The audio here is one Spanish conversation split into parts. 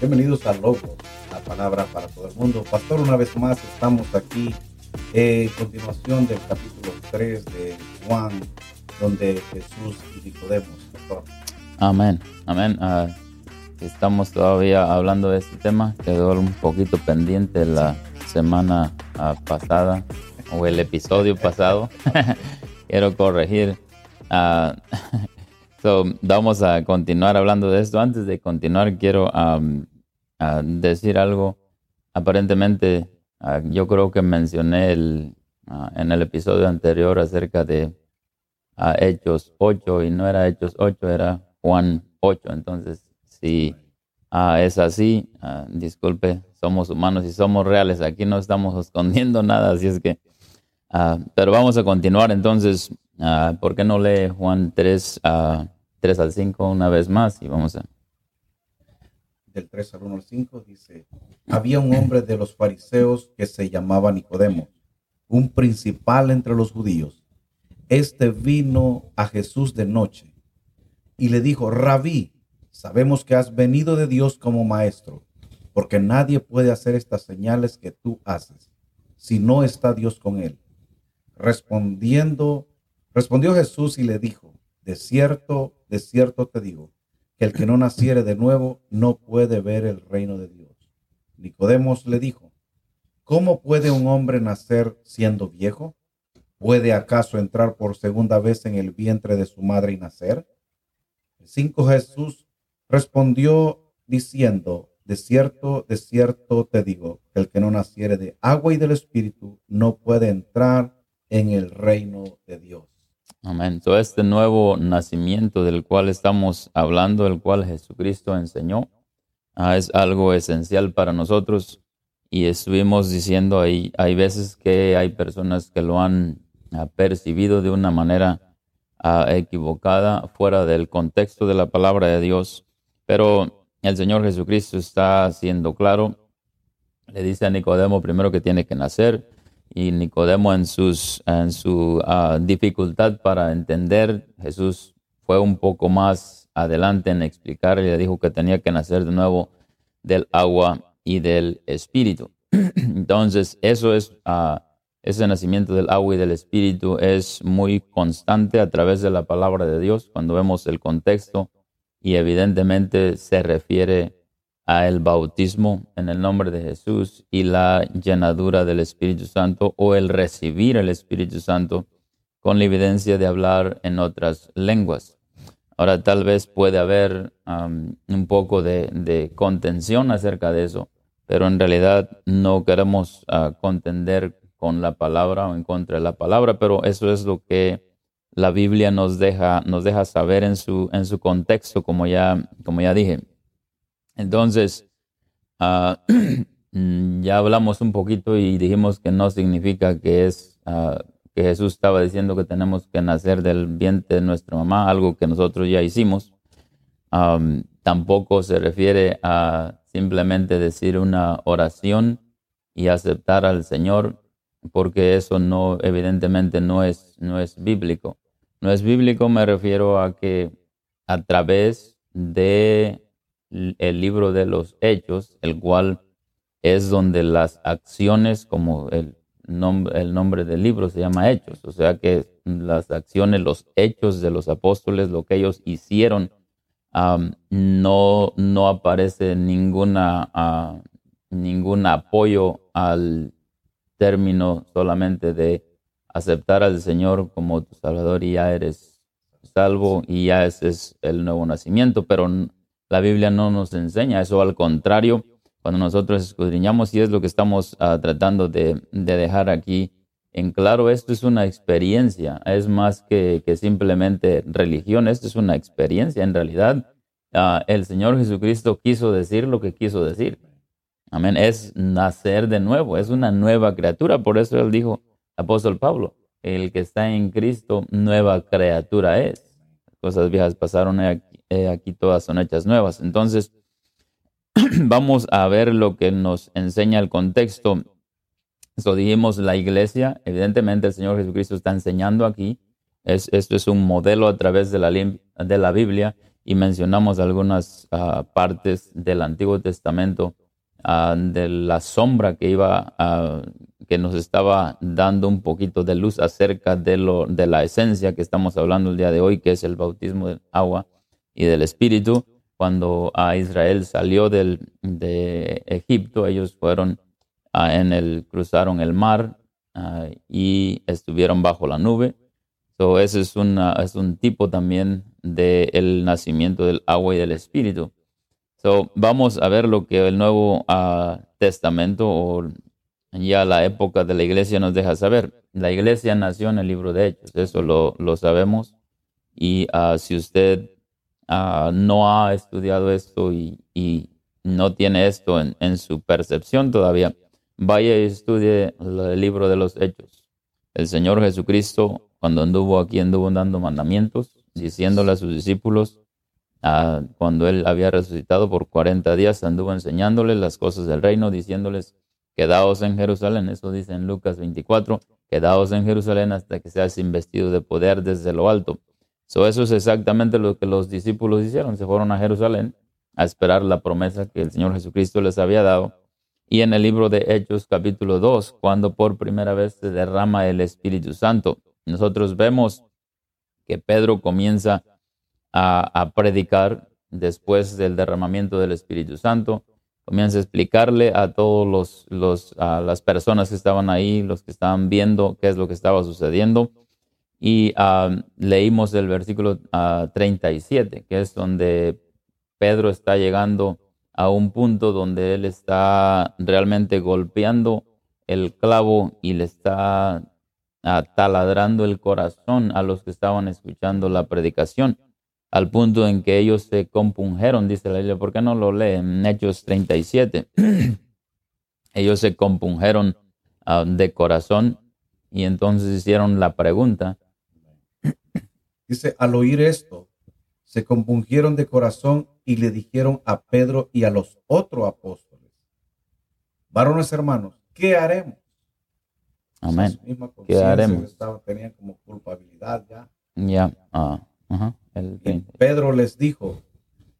Bienvenidos a Logo, la palabra para todo el mundo. Pastor, una vez más estamos aquí en continuación del capítulo 3 de Juan, donde Jesús y Nicodemos. Pastor. Amén, amén. Ah, estamos todavía hablando de este tema. Quedó un poquito pendiente la semana ah, pasada o el episodio pasado. Quiero corregir. Ah, vamos a continuar hablando de esto. Antes de continuar, quiero decir algo. Aparentemente, yo creo que mencioné el, en el episodio anterior acerca de Hechos 8 y no era Hechos 8, era Juan 8. Entonces, si es así, disculpe, somos humanos y somos reales. Aquí no estamos escondiendo nada, así es que... pero vamos a continuar entonces. ¿Por qué no lee Juan 3, 3 al 5 una vez más? Y vamos a del 3 al 1 al 5 dice, había un hombre de los fariseos que se llamaba Nicodemo, un principal entre los judíos. Este vino a Jesús de noche y le dijo, rabí, sabemos que has venido de Dios como maestro, porque nadie puede hacer estas señales que tú haces si no está Dios con él. Respondiendo, respondió Jesús y le dijo, de cierto, de cierto te digo, que el que no naciere de nuevo no puede ver el reino de Dios. Nicodemos le dijo, ¿cómo puede un hombre nacer siendo viejo? ¿Puede acaso entrar por segunda vez en el vientre de su madre y nacer? El cinco Jesús respondió diciendo, de cierto, de cierto te digo, que el que no naciere de agua y del Espíritu no puede entrar en el reino de Dios. Amén. Todo este nuevo nacimiento del cual estamos hablando, el cual Jesucristo enseñó, ah, es algo esencial para nosotros. Y estuvimos diciendo ahí, hay veces que hay personas que lo han ah, percibido de una manera ah, equivocada, fuera del contexto de la palabra de Dios. Pero el Señor Jesucristo está siendo claro. Le dice a Nicodemo primero que tiene que nacer y Nicodemo en, sus, en su ah, dificultad para entender, Jesús fue un poco más adelante en explicar le dijo que tenía que nacer de nuevo del agua y del espíritu. Entonces, eso es, uh, ese nacimiento del agua y del espíritu es muy constante a través de la palabra de Dios cuando vemos el contexto y evidentemente se refiere a el bautismo en el nombre de Jesús y la llenadura del Espíritu Santo o el recibir el Espíritu Santo con la evidencia de hablar en otras lenguas. Ahora tal vez puede haber un poco de, contención acerca de eso, pero en realidad no queremos ah, contender con la palabra o en contra de la palabra, pero eso es lo que la Biblia nos deja, nos deja saber en su, en su contexto, como ya, como ya dije. Entonces, ah, ya hablamos un poquito y dijimos que no significa que es ah, que Jesús estaba diciendo que tenemos que nacer del vientre de nuestra mamá, algo que nosotros ya hicimos. tampoco se refiere a simplemente decir una oración y aceptar al Señor, porque eso no, evidentemente no es, no es bíblico. No es bíblico, me refiero a que a través de el libro de los hechos, el cual es donde las acciones, como el nombre, el nombre del libro se llama hechos, o sea que las acciones, los hechos de los apóstoles, lo que ellos hicieron, no, no aparece ninguna, ningún apoyo al término solamente de aceptar al Señor como tu Salvador y ya eres salvo y ya ese es el nuevo nacimiento, pero la Biblia no nos enseña eso, al contrario, cuando nosotros escudriñamos, y es lo que estamos ah, tratando de, dejar aquí en claro, esto es una experiencia, es más que, simplemente religión, esto es una experiencia. En realidad, ah, el Señor Jesucristo quiso decir lo que quiso decir. Amén, es nacer de nuevo, es una nueva criatura, por eso él dijo, apóstol Pablo, el que está en Cristo, nueva criatura es. Cosas viejas pasaron aquí todas son hechas nuevas. Entonces, vamos a ver lo que nos enseña el contexto. Eso dijimos la iglesia, evidentemente el Señor Jesucristo está enseñando aquí. Es, esto es un modelo a través de la, de la Biblia y mencionamos algunas ah, partes del Antiguo Testamento ah, de la sombra que iba a que nos estaba dando un poquito de luz acerca de, lo, de la esencia que estamos hablando el día de hoy, que es el bautismo del agua y del Espíritu. Cuando a Israel salió del, de Egipto, ellos fueron en el, cruzaron el mar y estuvieron bajo la nube. So, ese es, una, es un tipo también del nacimiento del agua y del Espíritu. So, vamos a ver lo que el Nuevo Testamento o ya la época de la iglesia nos deja saber. La iglesia nació en el libro de Hechos, eso lo, lo sabemos. Y uh, si usted uh, no ha estudiado esto y, y no tiene esto en, en, su percepción todavía, vaya y estudie el libro de los Hechos. El Señor Jesucristo, cuando anduvo aquí, anduvo dando mandamientos, diciéndole a sus discípulos, cuando él había resucitado por 40 días, anduvo enseñándoles las cosas del reino, diciéndoles Quedaos en Jerusalén, eso dice en Lucas 24, quedaos en Jerusalén hasta que seas investido de poder desde lo alto. eso es exactamente lo que los discípulos hicieron, se fueron a Jerusalén a esperar la promesa que el Señor Jesucristo les había dado. Y en el libro de Hechos capítulo 2, cuando por primera vez se derrama el Espíritu Santo, nosotros vemos que Pedro comienza a, predicar después del derramamiento del Espíritu Santo comienza a explicarle a todos los, los las personas que estaban ahí, los que estaban viendo qué es lo que estaba sucediendo. Y ah, leímos el versículo 37, ah, que es donde Pedro está llegando a un punto donde él está realmente golpeando el clavo y le está ah, taladrando el corazón a los que estaban escuchando la predicación al punto en que ellos se compungeron, dice la Biblia. ¿Por qué no lo leen? En Hechos 37. ellos se compungeron ah, de corazón y entonces hicieron la pregunta. Dice, al oír esto, se compungieron de corazón y le dijeron a Pedro y a los otros apóstoles, varones hermanos, ¿qué haremos? Amén. ¿Qué haremos? tenían como culpabilidad ya. Ya. Ah. Pedro les dijo,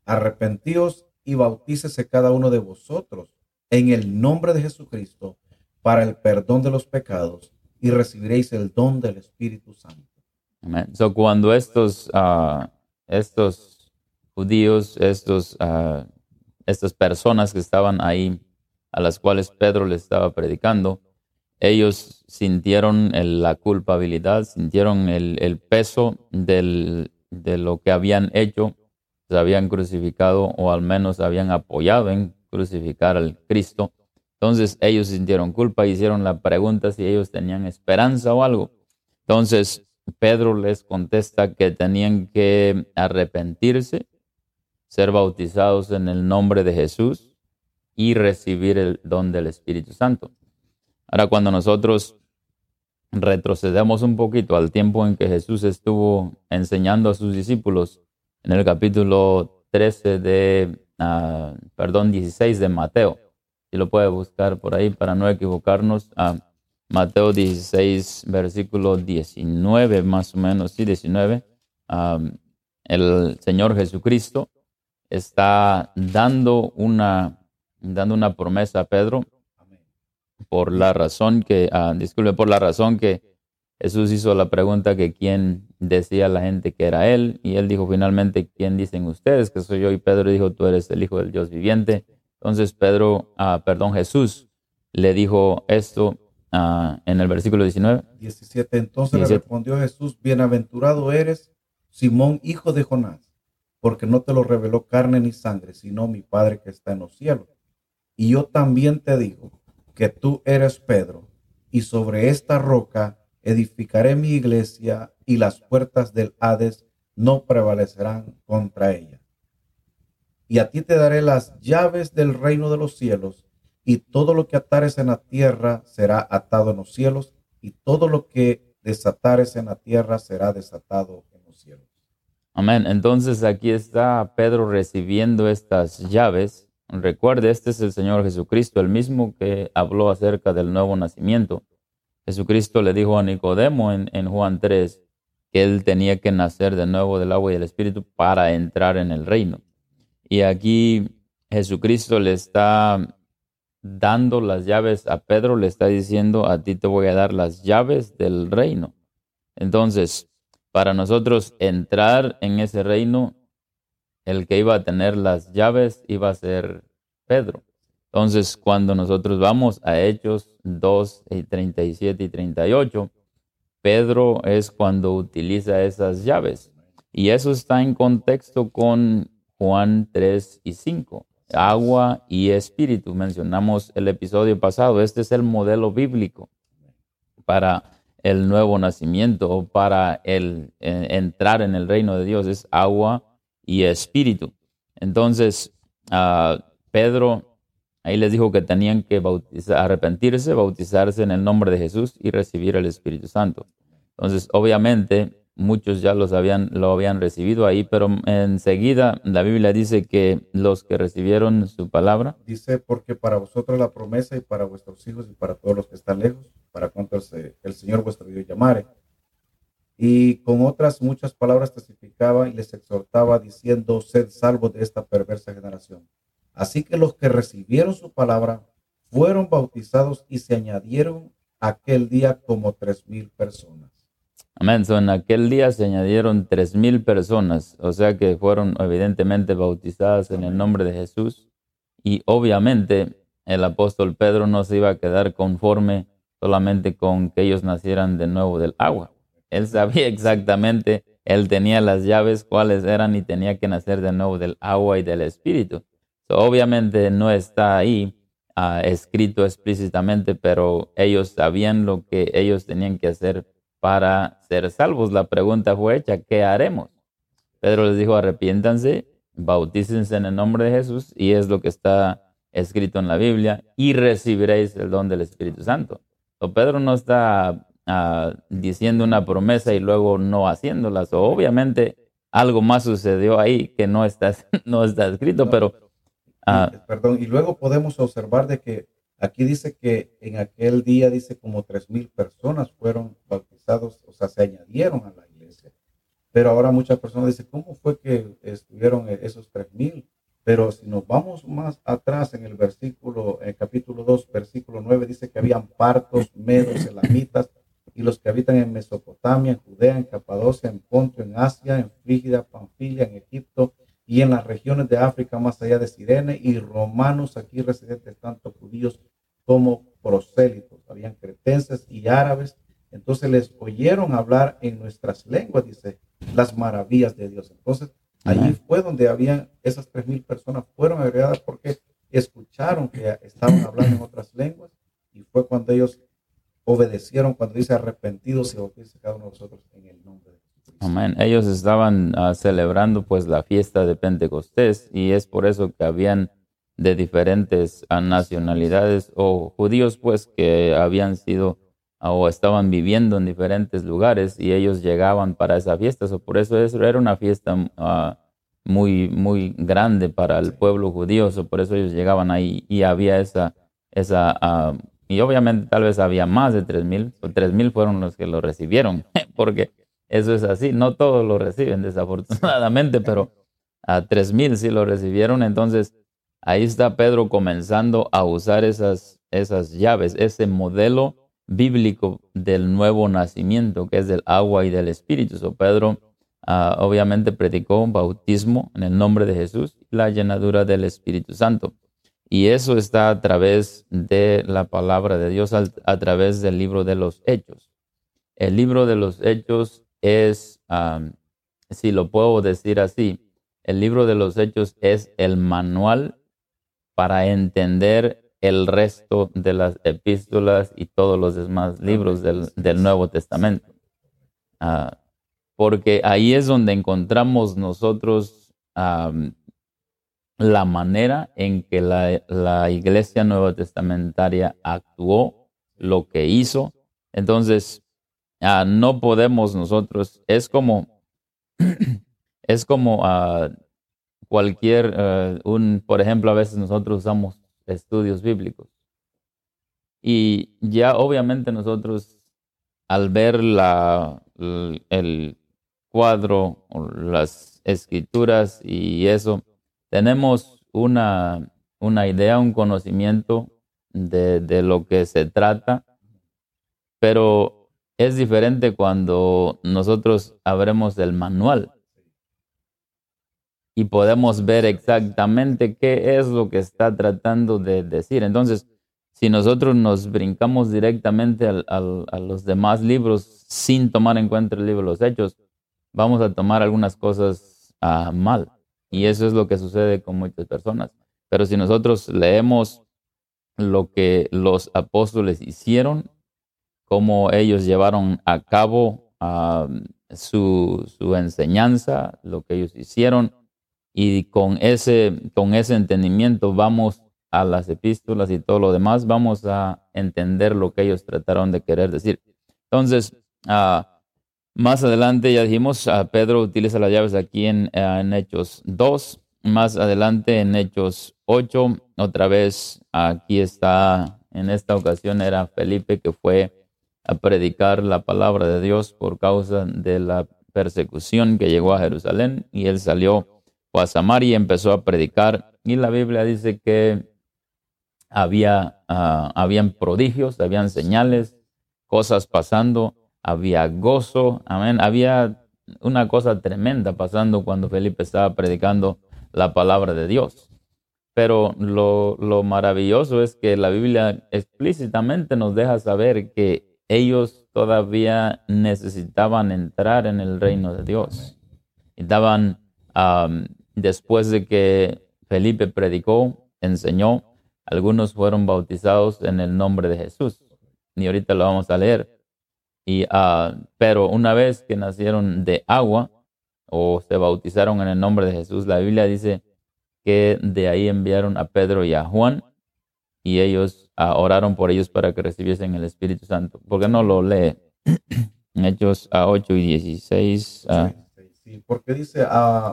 arrepentíos y bautícese cada uno de vosotros en el nombre de Jesucristo para el perdón de los pecados y recibiréis el don del Espíritu Santo. So, cuando estos, estos judíos, estos, uh, estas personas que estaban ahí, a las cuales Pedro les estaba predicando, ellos sintieron la culpabilidad, sintieron el, el peso del, de lo que habían hecho, se habían crucificado o al menos habían apoyado en crucificar al Cristo. Entonces ellos sintieron culpa hicieron la pregunta si ellos tenían esperanza o algo. Entonces Pedro les contesta que tenían que arrepentirse, ser bautizados en el nombre de Jesús y recibir el don del Espíritu Santo. Ahora cuando nosotros retrocedemos un poquito al tiempo en que Jesús estuvo enseñando a sus discípulos en el capítulo 13 de, uh, perdón, 16 de Mateo. Si lo puede buscar por ahí para no equivocarnos. Mateo 16, versículo 19, más o menos, sí, 19. el Señor Jesucristo está dando una, dando una promesa a Pedro por la razón que, ah, disculpe, por la razón que Jesús hizo la pregunta que quién decía la gente que era él, y él dijo finalmente, ¿quién dicen ustedes que soy yo? Y Pedro dijo, tú eres el Hijo del Dios viviente. Entonces Pedro, ah, perdón, Jesús le dijo esto ah, en el versículo 19. 17. Entonces le respondió Jesús, bienaventurado eres, Simón, hijo de Jonás, porque no te lo reveló carne ni sangre, sino mi Padre que está en los cielos. Y yo también te digo, que tú eres Pedro, y sobre esta roca edificaré mi iglesia, y las puertas del Hades no prevalecerán contra ella. Y a ti te daré las llaves del reino de los cielos, y todo lo que atares en la tierra será atado en los cielos, y todo lo que desatares en la tierra será desatado en los cielos. Amén. Entonces aquí está Pedro recibiendo estas llaves Recuerde, este es el Señor Jesucristo, el mismo que habló acerca del nuevo nacimiento. Jesucristo le dijo a Nicodemo en, Juan 3 que él tenía que nacer de nuevo del agua y del Espíritu para entrar en el reino. Y aquí Jesucristo le está dando las llaves a Pedro, le está diciendo, a ti te voy a dar las llaves del reino. Entonces, para nosotros entrar en ese reino, el que iba a tener las llaves iba a ser Pedro. Entonces, cuando nosotros vamos a Hechos 2, y 37 y 38, Pedro es cuando utiliza esas llaves. Y eso está en contexto con Juan 3 y 5, agua y espíritu. Mencionamos el episodio pasado. Este es el modelo bíblico para el nuevo nacimiento, para el eh, entrar en el reino de Dios. Es agua y espíritu. Entonces, uh, Pedro ahí les dijo que tenían que arrepentirse, bautizarse en el nombre de Jesús y recibir el Espíritu Santo. Entonces, obviamente, muchos ya los habían, lo habían recibido ahí, pero enseguida la Biblia dice que los que recibieron su palabra. Dice, porque para vosotros la promesa y para vuestros hijos y para todos los que están lejos, para cuantos el Señor vuestro Dios llamare y con otras muchas palabras testificaba y les exhortaba diciendo, sed salvos de esta perversa generación. Así que los que recibieron su palabra fueron bautizados y se añadieron aquel día como tres mil personas. Amén. en aquel día se añadieron tres mil personas, o sea que fueron evidentemente bautizadas en el nombre de Jesús. Y obviamente el apóstol Pedro no se iba a quedar conforme solamente con que ellos nacieran de nuevo del agua él sabía exactamente, él tenía las llaves cuáles eran y tenía que nacer de nuevo del agua y del espíritu. obviamente no está ahí ah, escrito explícitamente, pero ellos sabían lo que ellos tenían que hacer para ser salvos. La pregunta fue hecha, ¿qué haremos? Pedro les dijo, arrepiéntanse, bautícense en el nombre de Jesús, y es lo que está escrito en la Biblia, y recibiréis el don del Espíritu Santo. Pedro no está Ah, diciendo una promesa y luego no haciéndolas. obviamente algo más sucedió ahí que no está, no está escrito, pero... Ah, perdón, y luego podemos observar de que aquí dice que en aquel día, dice como tres mil personas fueron bautizados, o sea, se añadieron a la iglesia. Pero ahora muchas personas dicen, ¿cómo fue que estuvieron esos tres mil? Pero si nos vamos más atrás en el versículo, en el capítulo 2, versículo 9, dice que habían partos, medos, elamitas, y los que habitan en Mesopotamia, en Judea, en Capadocia, en Ponto, en Asia, en Frígida, Panfilia, en Egipto y en las regiones de África más allá de Sirene y romanos aquí residentes, tanto judíos como prosélitos. Habían cretenses y árabes. Entonces les oyeron hablar en nuestras lenguas, dice, las maravillas de Dios. Entonces allí fue donde habían esas tres mil personas fueron agregadas porque escucharon que estaban hablando en otras lenguas y fue cuando ellos obedecieron cuando dice arrepentidos y bautizados cada uno de nosotros en el nombre de Jesús. Amén. Ellos estaban ah, celebrando pues la fiesta de Pentecostés y es por eso que habían de diferentes ah, nacionalidades o judíos pues que habían sido ah, o estaban viviendo en diferentes lugares y ellos llegaban para esa fiesta. o por eso era una fiesta muy, muy grande para el pueblo judío. o por eso ellos llegaban ahí y había esa, esa y obviamente tal vez había más de 3.000, o 3.000 fueron los que lo recibieron, porque eso es así, no todos lo reciben desafortunadamente, pero a 3.000 sí lo recibieron, entonces ahí está Pedro comenzando a usar esas, esas llaves, ese modelo bíblico del nuevo nacimiento, que es del agua y del espíritu. So Pedro ah, obviamente predicó un bautismo en el nombre de Jesús y la llenadura del Espíritu Santo. Y eso está a través de la palabra de Dios, a, través del libro de los hechos. El libro de los hechos es, si lo puedo decir así, el libro de los hechos es el manual para entender el resto de las epístolas y todos los demás libros del, Nuevo Testamento. Ah, porque ahí es donde encontramos nosotros la manera en que la, iglesia nueva testamentaria actuó, lo que hizo. Entonces, ah, no podemos nosotros, es como, es como, ah, cualquier, eh, un, por ejemplo, a veces nosotros usamos estudios bíblicos. Y ya obviamente nosotros al ver la, el cuadro, las escrituras y eso, tenemos una, una idea, un conocimiento de, de lo que se trata, pero es diferente cuando nosotros abremos el manual y podemos ver exactamente qué es lo que está tratando de decir. Entonces, si nosotros nos brincamos directamente a los demás libros sin tomar en cuenta el libro de los hechos, vamos a tomar algunas cosas ah, mal. Y eso es lo que sucede con muchas personas. Pero si nosotros leemos lo que los apóstoles hicieron, cómo ellos llevaron a cabo su, enseñanza, lo que ellos hicieron, y con ese, con ese entendimiento vamos a las epístolas y todo lo demás, vamos a entender lo que ellos trataron de querer decir. Entonces, ah, más adelante ya dijimos, a Pedro utiliza las llaves aquí en, en Hechos 2, más adelante en Hechos 8, otra vez aquí está, en esta ocasión era Felipe que fue a predicar la palabra de Dios por causa de la persecución que llegó a Jerusalén y él salió a Samaria y empezó a predicar. Y la Biblia dice que había, uh, habían prodigios, habían señales, cosas pasando, había gozo, amén, había una cosa tremenda pasando cuando Felipe estaba predicando la palabra de Dios. Pero lo, lo maravilloso es que la Biblia explícitamente nos deja saber que ellos todavía necesitaban entrar en el reino de Dios. Estaban, um, después de que Felipe predicó, enseñó, algunos fueron bautizados en el nombre de Jesús. Y ahorita lo vamos a leer. Y, uh, pero una vez que nacieron de agua o se bautizaron en el nombre de Jesús, la Biblia dice que de ahí enviaron a Pedro y a Juan y ellos uh, oraron por ellos para que recibiesen el Espíritu Santo. ¿Por qué no lo lee? Hechos a 8 y 16. Uh, sí, porque dice,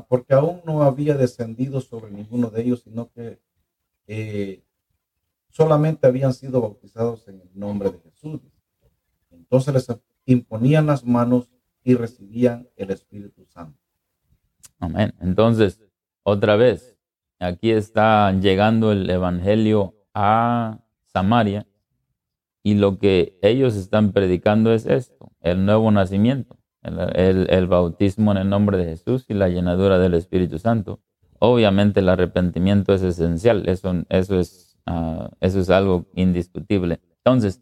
porque aún no había descendido sobre ninguno de ellos, sino que eh, solamente habían sido bautizados en el nombre de Jesús. Entonces les imponían las manos y recibían el Espíritu Santo. Amén. Entonces, otra vez, aquí está llegando el Evangelio a Samaria y lo que ellos están predicando es esto, el nuevo nacimiento, el, el bautismo en el nombre de Jesús y la llenadura del Espíritu Santo. Obviamente el arrepentimiento es esencial, eso, eso es Ah, eso es algo indiscutible. Entonces,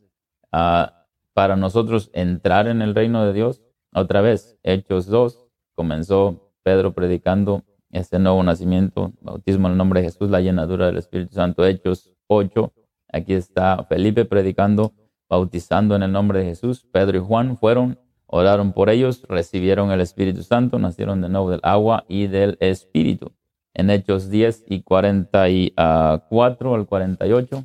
ah, para nosotros entrar en el reino de Dios, otra vez, Hechos 2, comenzó Pedro predicando este nuevo nacimiento, bautismo en el nombre de Jesús, la llenadura del Espíritu Santo. Hechos 8, aquí está Felipe predicando, bautizando en el nombre de Jesús. Pedro y Juan fueron, oraron por ellos, recibieron el Espíritu Santo, nacieron de nuevo del agua y del Espíritu en Hechos 10 y 44 al 48.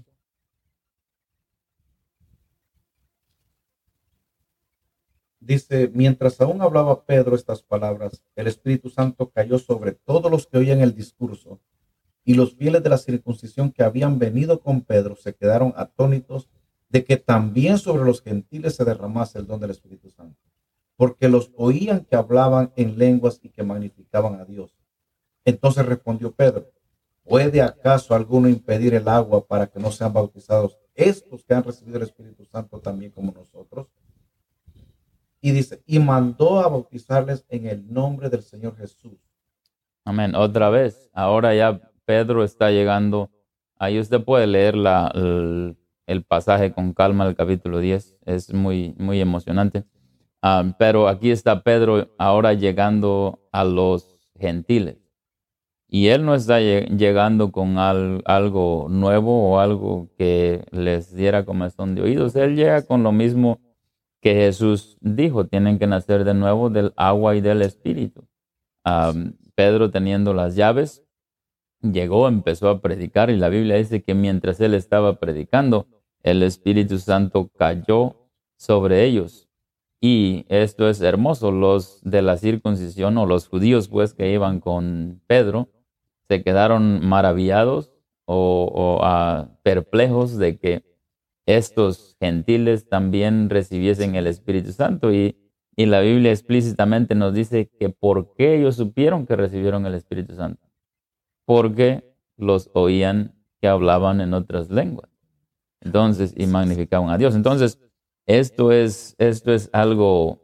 Dice, mientras aún hablaba Pedro estas palabras, el Espíritu Santo cayó sobre todos los que oían el discurso, y los fieles de la circuncisión que habían venido con Pedro se quedaron atónitos de que también sobre los gentiles se derramase el don del Espíritu Santo, porque los oían que hablaban en lenguas y que magnificaban a Dios. Entonces respondió Pedro, ¿puede acaso alguno impedir el agua para que no sean bautizados estos que han recibido el Espíritu Santo también como nosotros? Y dice, y mandó a bautizarles en el nombre del Señor Jesús. Amén. Otra vez, ahora ya Pedro está llegando. Ahí usted puede leer la, el, pasaje con calma, el capítulo 10. Es muy, muy emocionante. Ah, pero aquí está Pedro ahora llegando a los gentiles. Y Él no está llegando con algo nuevo o algo que les diera comezón de oídos. Él llega con lo mismo que Jesús dijo, tienen que nacer de nuevo del agua y del espíritu. Pedro teniendo las llaves, llegó, empezó a predicar y la Biblia dice que mientras él estaba predicando, el Espíritu Santo cayó sobre ellos. Y esto es hermoso, los de la circuncisión o los judíos pues que iban con Pedro, se quedaron maravillados o, ah, perplejos de que estos gentiles también recibiesen el Espíritu Santo. Y, y la Biblia explícitamente nos dice que por qué ellos supieron que recibieron el Espíritu Santo. Porque los oían que hablaban en otras lenguas. Entonces, y magnificaban a Dios. Entonces, esto es, esto es algo,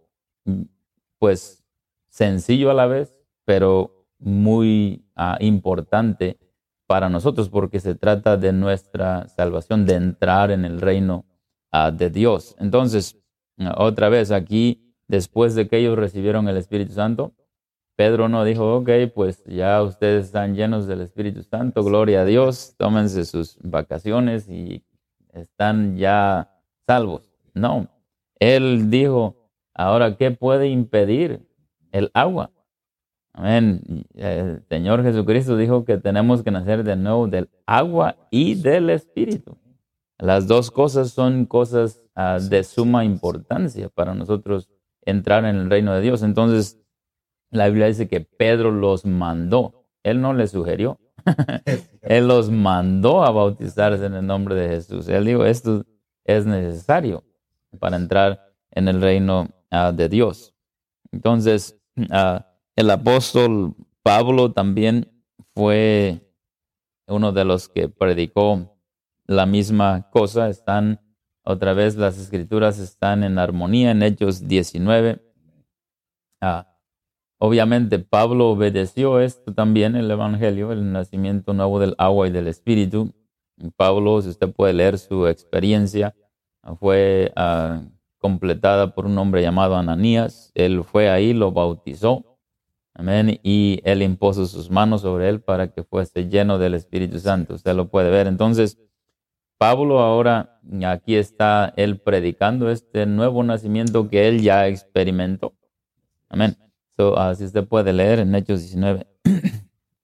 pues, sencillo a la vez, pero muy ah, importante para nosotros porque se trata de nuestra salvación, de entrar en el reino ah, de Dios. Entonces, otra vez aquí, después de que ellos recibieron el Espíritu Santo, Pedro no dijo, ok, pues ya ustedes están llenos del Espíritu Santo, gloria a Dios, tómense sus vacaciones y están ya salvos. No, él dijo, ahora, ¿qué puede impedir el agua? Amén. El Señor Jesucristo dijo que tenemos que nacer de nuevo del agua y del Espíritu. Las dos cosas son cosas ah, de suma importancia para nosotros entrar en el reino de Dios. Entonces, la Biblia dice que Pedro los mandó. Él no les sugirió. Él los mandó a bautizarse en el nombre de Jesús. Él dijo, esto es necesario para entrar en el reino ah, de Dios. Entonces, uh, el apóstol Pablo también fue uno de los que predicó la misma cosa. Están, otra vez, las escrituras están en armonía en Hechos 19. Ah, obviamente, Pablo obedeció esto también, el Evangelio, el nacimiento nuevo del agua y del Espíritu. Pablo, si usted puede leer su experiencia, fue ah, completada por un hombre llamado Ananías. Él fue ahí, lo bautizó Amén. Y él impuso sus manos sobre él para que fuese lleno del Espíritu Santo. Usted lo puede ver. Entonces, Pablo ahora, aquí está él predicando este nuevo nacimiento que él ya experimentó. Amén. So, así usted puede leer en Hechos 19,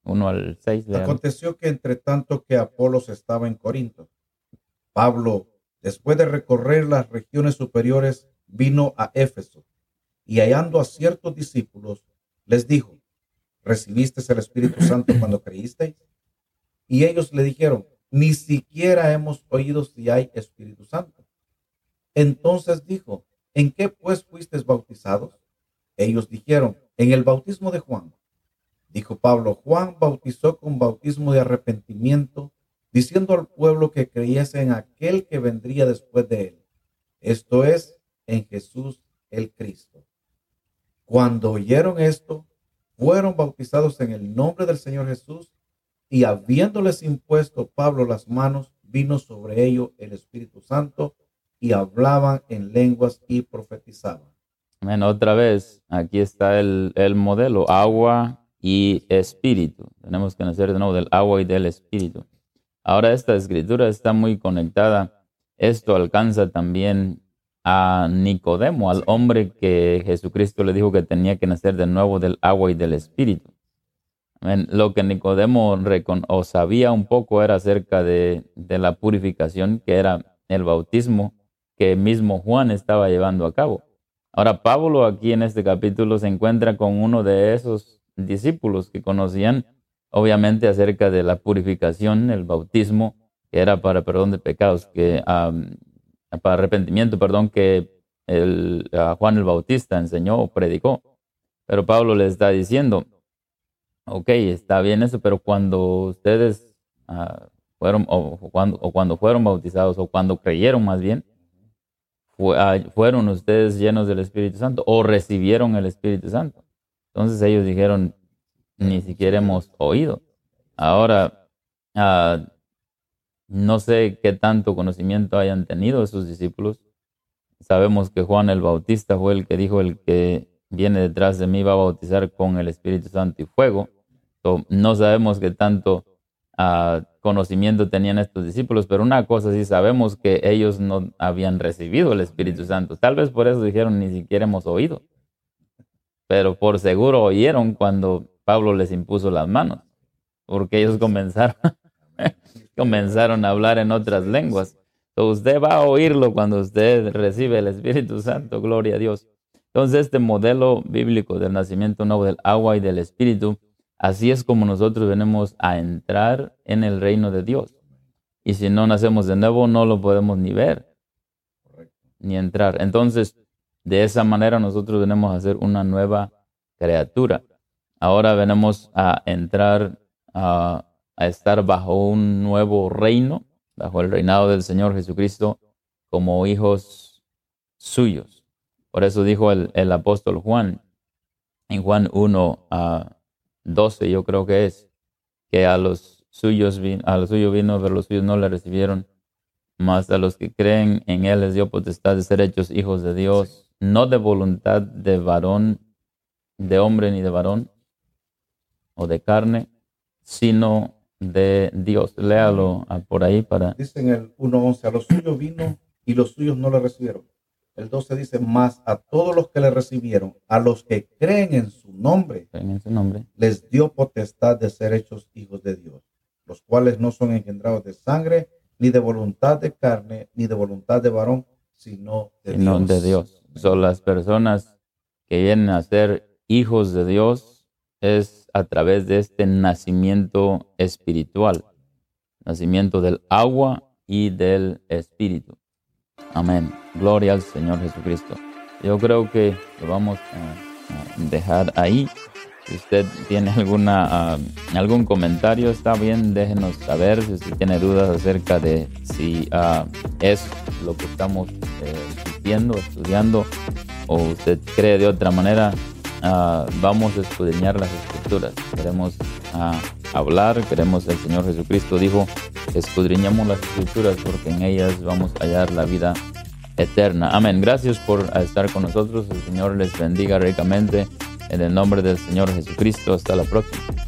1 al 6. Aconteció que entre tanto que Apolos estaba en Corinto, Pablo, después de recorrer las regiones superiores, vino a Éfeso y hallando a ciertos discípulos, les dijo, ¿recibiste el Espíritu Santo cuando creísteis? Y ellos le dijeron, ni siquiera hemos oído si hay Espíritu Santo. Entonces dijo, ¿en qué pues fuisteis bautizados? Ellos dijeron, en el bautismo de Juan. Dijo Pablo, Juan bautizó con bautismo de arrepentimiento, diciendo al pueblo que creyese en aquel que vendría después de él. Esto es, en Jesús el Cristo. Cuando oyeron esto, fueron bautizados en el nombre del Señor Jesús y habiéndoles impuesto Pablo las manos, vino sobre ellos el Espíritu Santo y hablaban en lenguas y profetizaban. Amén. Otra vez, aquí está el, el modelo, agua y espíritu. Tenemos que nacer de nuevo del agua y del espíritu. Ahora esta escritura está muy conectada. Esto alcanza también a Nicodemo, al hombre que Jesucristo le dijo que tenía que nacer de nuevo del agua y del espíritu. Lo que Nicodemo o sabía un poco era acerca de, de, la purificación, que era el bautismo que mismo Juan estaba llevando a cabo. Ahora Pablo aquí en este capítulo se encuentra con uno de esos discípulos que conocían obviamente acerca de la purificación, el bautismo, que era para perdón de pecados, que para arrepentimiento, perdón, que el, Juan el Bautista enseñó o predicó. Pero Pablo le está diciendo, ok, está bien eso, pero cuando ustedes ah, fueron, o cuando, fueron bautizados, o cuando creyeron más bien, ah, fueron ustedes llenos del Espíritu Santo o recibieron el Espíritu Santo. Entonces ellos dijeron, ni siquiera hemos oído. Ahora, uh, no sé qué tanto conocimiento hayan tenido sus discípulos. Sabemos que Juan el Bautista fue el que dijo, el que viene detrás de mí va a bautizar con el Espíritu Santo y fuego. no sabemos qué tanto ah, conocimiento tenían estos discípulos, pero una cosa sí sabemos que ellos no habían recibido el Espíritu Santo. Tal vez por eso dijeron, ni siquiera hemos oído. Pero por seguro oyeron cuando Pablo les impuso las manos, porque ellos comenzaron comenzaron a hablar en otras lenguas. Entonces usted va a oírlo cuando usted recibe el Espíritu Santo, gloria a Dios. Entonces este modelo bíblico del nacimiento nuevo del agua y del Espíritu Así es como nosotros venimos a entrar en el reino de Dios. Y si no nacemos de nuevo, no lo podemos ni ver, ni entrar. Entonces, de esa manera nosotros venimos a ser una nueva criatura. Ahora venimos a entrar a, a estar bajo un nuevo reino, bajo el reinado del Señor Jesucristo, como hijos suyos. Por eso dijo el, el apóstol Juan, en Juan 1 a 12, yo creo que es, que a los suyos, a los suyos vino, pero los suyos no le recibieron, más a los que creen en él les dio potestad de ser hechos hijos de Dios, no de voluntad de varón, de hombre ni de varón, o de carne, sino de Dios. Léalo por ahí para... Dice en el 1.11, a los suyos vino y los suyos no le recibieron. El 12 dice, más a todos los que le recibieron, a los que creen en su nombre, en su nombre, les dio potestad de ser hechos hijos de Dios, los cuales no son engendrados de sangre, ni de voluntad de carne, ni de voluntad de varón, sino de Dios. de Dios. Son las personas que vienen a ser hijos de Dios es a través de este nacimiento espiritual, nacimiento del agua y del espíritu. Amén. Gloria al Señor Jesucristo. Yo creo que lo vamos a dejar ahí. Si usted tiene alguna, ah, algún comentario, está bien, déjenos saber. Si usted tiene dudas acerca de si uh, es lo que estamos eh, estudiando, o usted cree de otra manera, ah, vamos a escudriñar las escrituras. Queremos hablar, queremos, el Señor Jesucristo dijo, escudriñamos las escrituras porque en ellas vamos a hallar la vida eterna. Amén. Gracias por estar con nosotros. El Señor les bendiga ricamente. En el nombre del Señor Jesucristo. Hasta la próxima.